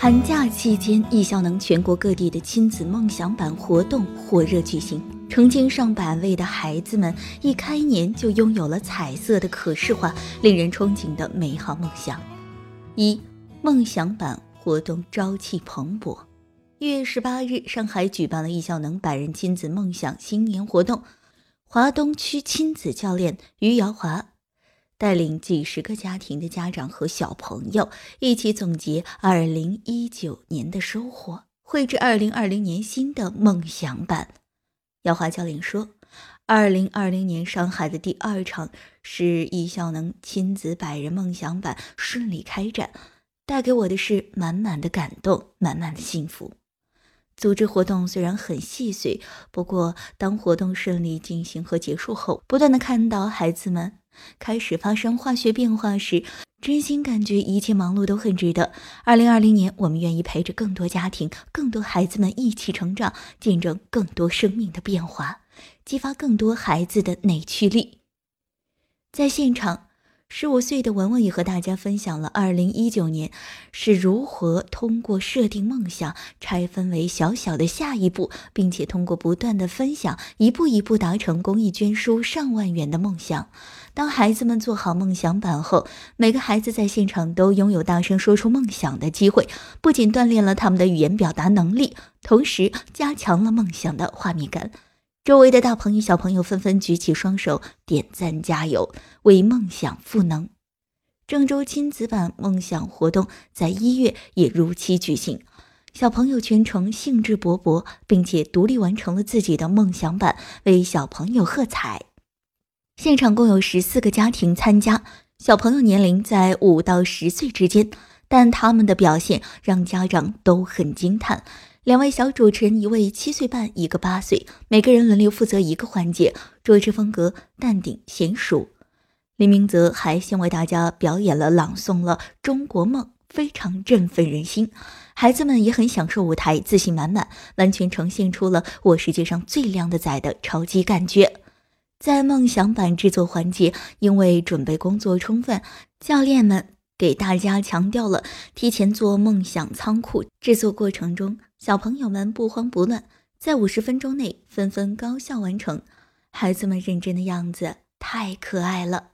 寒假期间，艺校能全国各地的亲子梦想版活动火热举行，成千上百位的孩子们一开年就拥有了彩色的可视化、令人憧憬的美好梦想。一梦想版活动朝气蓬勃。一月十八日，上海举办了艺校能百人亲子梦想新年活动，华东区亲子教练于瑶华。带领几十个家庭的家长和小朋友一起总结二零一九年的收获，绘制二零二零年新的梦想版。姚华教练说：“二零二零年上海的第二场是艺校能亲子百人梦想版顺利开展，带给我的是满满的感动，满满的幸福。组织活动虽然很细碎，不过当活动顺利进行和结束后，不断的看到孩子们。”开始发生化学变化时，真心感觉一切忙碌都很值得。二零二零年，我们愿意陪着更多家庭、更多孩子们一起成长，见证更多生命的变化，激发更多孩子的内驱力。在现场。十五岁的文文也和大家分享了二零一九年是如何通过设定梦想拆分为小小的下一步，并且通过不断的分享，一步一步达成公益捐书上万元的梦想。当孩子们做好梦想版后，每个孩子在现场都拥有大声说出梦想的机会，不仅锻炼了他们的语言表达能力，同时加强了梦想的画面感。周围的大朋友、小朋友纷纷举起双手点赞加油，为梦想赋能。郑州亲子版梦想活动在一月也如期举行，小朋友全程兴致勃勃，并且独立完成了自己的梦想版，为小朋友喝彩。现场共有十四个家庭参加，小朋友年龄在五到十岁之间，但他们的表现让家长都很惊叹。两位小主持人，一位七岁半，一个八岁，每个人轮流负责一个环节，主持风格淡定娴熟。李明泽还先为大家表演了朗诵了《中国梦》，非常振奋人心。孩子们也很享受舞台，自信满满，完全呈现出了我世界上最靓的仔的超级感觉。在梦想版制作环节，因为准备工作充分，教练们给大家强调了提前做梦想仓库。制作过程中。小朋友们不慌不乱，在五十分钟内纷纷高效完成。孩子们认真的样子太可爱了。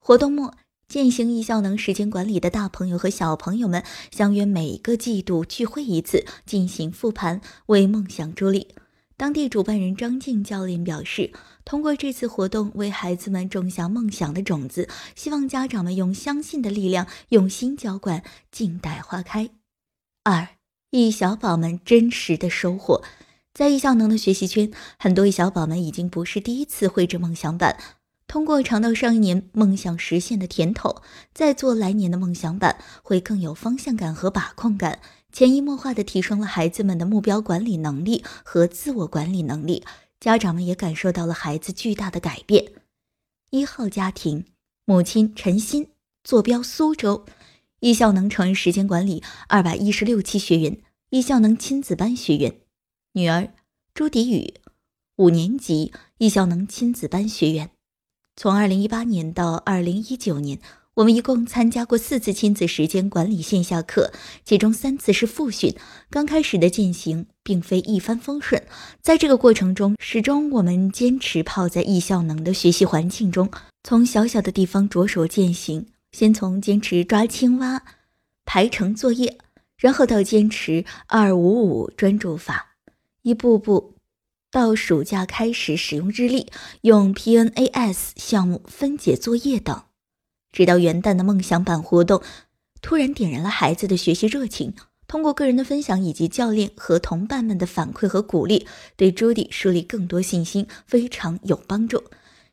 活动末，践行艺效能时间管理的大朋友和小朋友们相约每个季度聚会一次，进行复盘，为梦想助力。当地主办人张静教练表示，通过这次活动为孩子们种下梦想的种子，希望家长们用相信的力量用心浇灌，静待花开。二。艺小宝们真实的收获，在艺效能的学习圈，很多艺小宝们已经不是第一次绘制梦想版。通过尝到上一年梦想实现的甜头，再做来年的梦想版，会更有方向感和把控感，潜移默化的提升了孩子们的目标管理能力和自我管理能力。家长们也感受到了孩子巨大的改变。一号家庭，母亲陈鑫，坐标苏州。艺效能成人时间管理二百一十六期学员，艺效能亲子班学员，女儿朱迪宇，五年级艺效能亲子班学员。从二零一八年到二零一九年，我们一共参加过四次亲子时间管理线下课，其中三次是复训。刚开始的践行并非一帆风顺，在这个过程中，始终我们坚持泡在艺效能的学习环境中，从小小的地方着手践行。先从坚持抓青蛙排成作业，然后到坚持二五五专注法，一步步到暑假开始使用日历，用 PNAS 项目分解作业等，直到元旦的梦想版活动，突然点燃了孩子的学习热情。通过个人的分享以及教练和同伴们的反馈和鼓励，对朱迪树立更多信心，非常有帮助。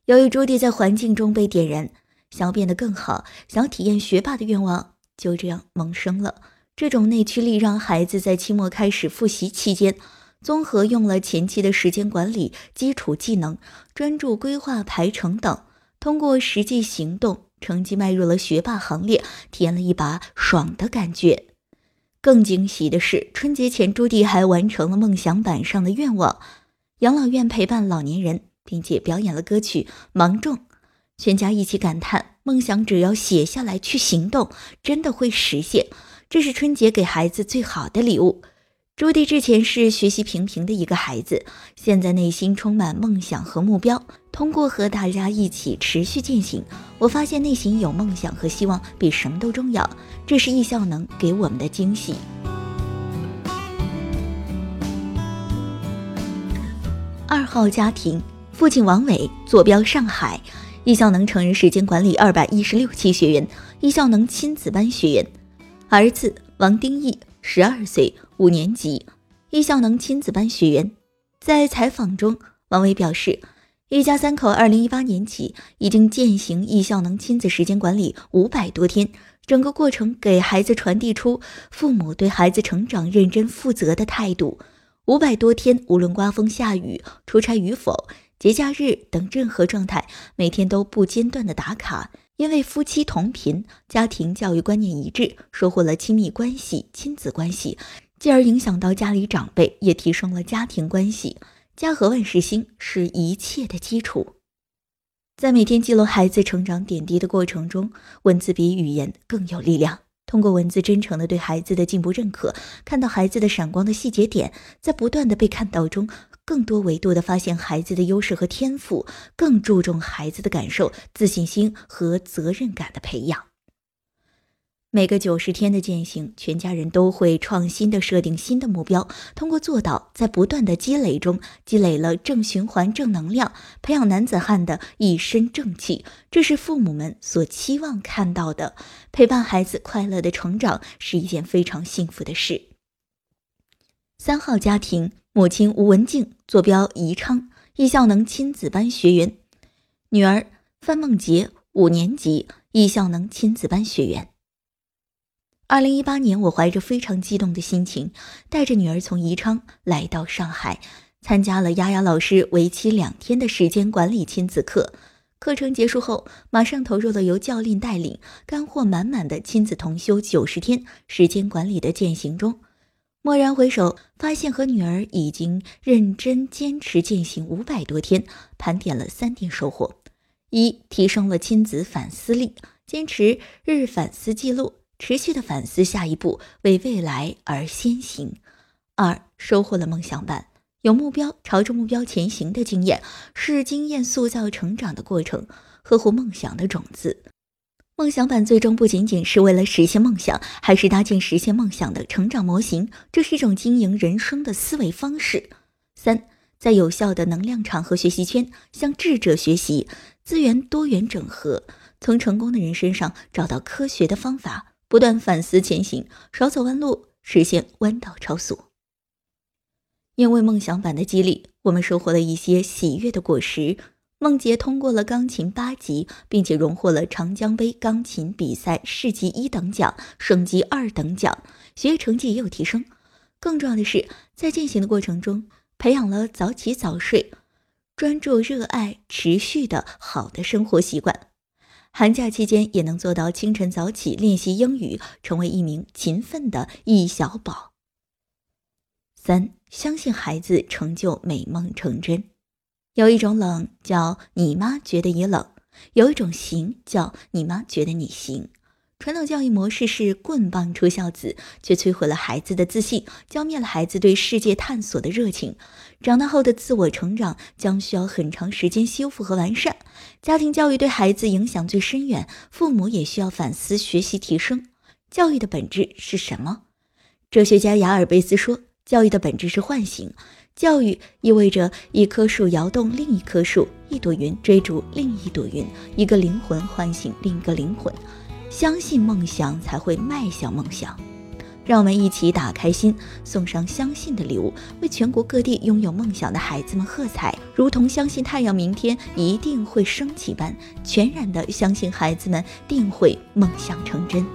由于朱迪在环境中被点燃。想要变得更好，想要体验学霸的愿望就这样萌生了。这种内驱力让孩子在期末开始复习期间，综合用了前期的时间管理基础技能、专注规划排程等，通过实际行动，成绩迈入了学霸行列，体验了一把爽的感觉。更惊喜的是，春节前朱迪还完成了梦想板上的愿望：养老院陪伴老年人，并且表演了歌曲《芒种》。全家一起感叹：梦想只要写下来，去行动，真的会实现。这是春节给孩子最好的礼物。朱迪之前是学习平平的一个孩子，现在内心充满梦想和目标。通过和大家一起持续践行，我发现内心有梦想和希望比什么都重要。这是易效能给我们的惊喜。二号家庭，父亲王伟，坐标上海，易效能成人时间管理二百一十六期学员，易效能亲子班学员，儿子王丁义。十二岁，五年级，易效能亲子班学员。在采访中，王伟表示，一家三口二零一八年起已经践行易效能亲子时间管理五百多天，整个过程给孩子传递出父母对孩子成长认真负责的态度。五百多天，无论刮风下雨、出差与否、节假日等任何状态，每天都不间断的打卡。因为夫妻同频，家庭教育观念一致，收获了亲密关系、亲子关系，继而影响到家里长辈，也提升了家庭关系。家和万事兴是一切的基础。在每天记录孩子成长点滴的过程中，文字比语言更有力量。通过文字真诚的对孩子的进步认可，看到孩子的闪光的细节点，在不断的被看到中。更多维度的发现孩子的优势和天赋，更注重孩子的感受、自信心和责任感的培养。每个九十天的践行，全家人都会创新的设定新的目标，通过做到，在不断的积累中，积累了正循环、正能量，培养男子汉的一身正气。这是父母们所期望看到的。陪伴孩子快乐的成长是一件非常幸福的事。三号家庭。母亲吴文静，坐标宜昌，艺效能亲子班学员；女儿范梦洁，五年级，艺效能亲子班学员。二零一八年，我怀着非常激动的心情，带着女儿从宜昌来到上海，参加了丫丫老师为期两天的时间管理亲子课。课程结束后，马上投入了由教练带领、干货满满的亲子同修九十天时间管理的践行中。蓦然回首，发现和女儿已经认真坚持践行五百多天，盘点了三点收获：一、提升了亲子反思力，坚持日反思记录，持续的反思下一步，为未来而先行；二、收获了梦想版，有目标，朝着目标前行的经验，是经验塑造成长的过程，呵护梦想的种子。梦想版最终不仅仅是为了实现梦想，还是搭建实现梦想的成长模型。这是一种经营人生的思维方式。三，在有效的能量场和学习圈向智者学习，资源多元整合，从成功的人身上找到科学的方法，不断反思前行，少走弯路，实现弯道超速。因为梦想版的激励，我们收获了一些喜悦的果实。梦洁通过了钢琴八级，并且荣获了长江杯钢琴比赛市级一等奖、省级二等奖，学业成绩也有提升。更重要的是，在进行的过程中，培养了早起早睡、专注、热爱、持续的好的生活习惯。寒假期间也能做到清晨早起练习英语，成为一名勤奋的易小宝。三，相信孩子，成就美梦成真。有一种冷叫你妈觉得也冷，有一种行叫你妈觉得你行。传统教育模式是棍棒出孝子，却摧毁了孩子的自信，浇灭了孩子对世界探索的热情。长大后的自我成长将需要很长时间修复和完善。家庭教育对孩子影响最深远，父母也需要反思学习提升。教育的本质是什么？哲学家雅尔贝斯说，教育的本质是唤醒。教育意味着一棵树摇动另一棵树，一朵云追逐另一朵云，一个灵魂唤醒另一个灵魂。相信梦想，才会迈向梦想。让我们一起打开心，送上相信的礼物，为全国各地拥有梦想的孩子们喝彩，如同相信太阳明天一定会升起般，全然的相信孩子们定会梦想成真。